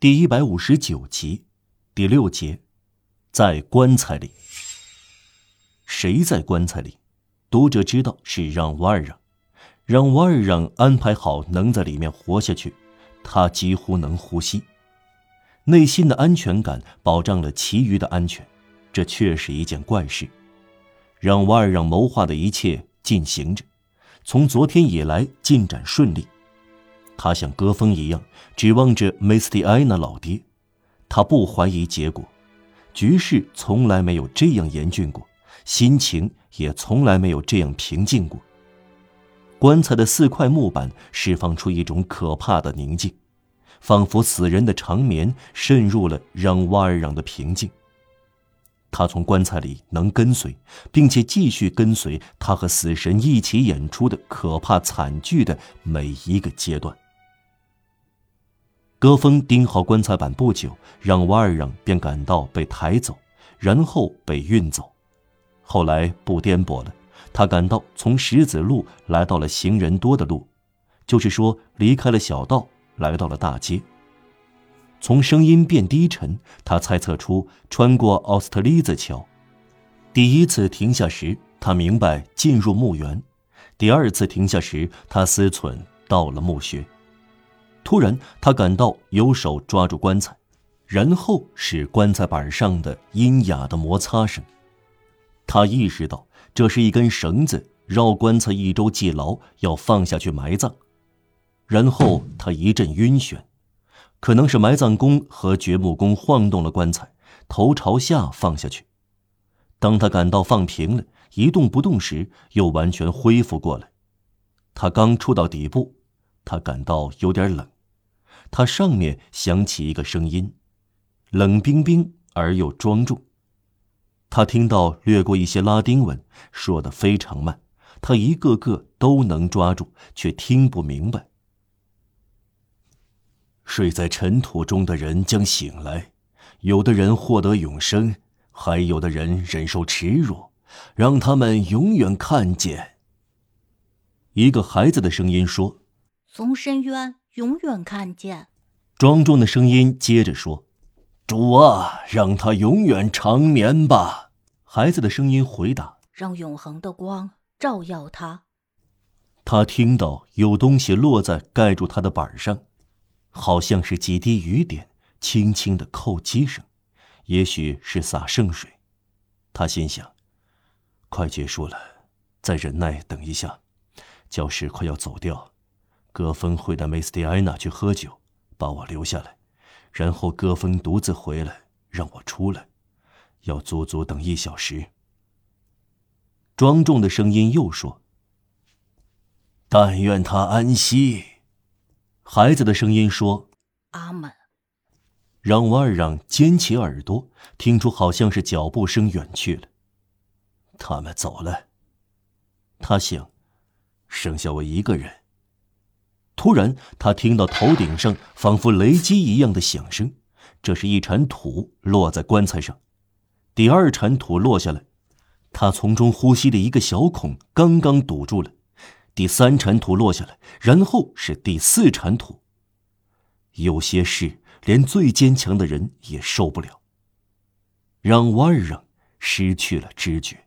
第一百五十九集，第六节，在棺材里。谁在棺材里？读者知道是让瓦尔让，让瓦尔让安排好能在里面活下去，他几乎能呼吸，内心的安全感保障了其余的安全，这却是一件怪事。让瓦尔让谋划的一切进行着，从昨天以来进展顺利。他像戈峰一样指望着梅斯蒂埃娜老爹，他不怀疑结果。局势从来没有这样严峻过，心情也从来没有这样平静过。棺材的四块木板释放出一种可怕的宁静，仿佛死人的长眠渗入了让瓦尔让的平静。他从棺材里能跟随，并且继续跟随他和死神一起演出的可怕惨剧的每一个阶段。戈峰钉好棺材板不久，让瓦尔让便感到被抬走，然后被运走。后来不颠簸了，他感到从石子路来到了行人多的路，就是说离开了小道，来到了大街。从声音变低沉，他猜测出穿过奥斯特利兹桥。第一次停下时，他明白进入墓园；第二次停下时，他思忖到了墓穴。突然，他感到有手抓住棺材，然后是棺材板上的阴哑的摩擦声。他意识到这是一根绳子绕棺材一周系牢，要放下去埋葬。然后他一阵晕眩，可能是埋葬工和掘墓工晃动了棺材，头朝下放下去。当他感到放平了，一动不动时，又完全恢复过来。他刚触到底部。他感到有点冷，他上面响起一个声音，冷冰冰而又庄重。他听到略过一些拉丁文，说的非常慢，他一个个都能抓住，却听不明白。睡在尘土中的人将醒来，有的人获得永生，还有的人忍受耻辱，让他们永远看见。一个孩子的声音说。从深渊永远看见，庄重的声音接着说：“主啊，让他永远长眠吧。”孩子的声音回答：“让永恒的光照耀他。”他听到有东西落在盖住他的板上，好像是几滴雨点轻轻的叩击声，也许是洒圣水。他心想：“快结束了，再忍耐等一下，教室快要走掉。”戈峰会带梅斯蒂埃娜去喝酒，把我留下来，然后戈峰独自回来，让我出来，要足足等一小时。庄重的声音又说：“但愿他安息。”孩子的声音说：“阿门。”让瓦尔让尖起耳朵，听出好像是脚步声远去了。他们走了，他想，剩下我一个人。突然，他听到头顶上仿佛雷击一样的响声，这是一铲土落在棺材上。第二铲土落下来，他从中呼吸的一个小孔刚刚堵住了。第三铲土落下来，然后是第四铲土。有些事连最坚强的人也受不了，让瓦尔让失去了知觉。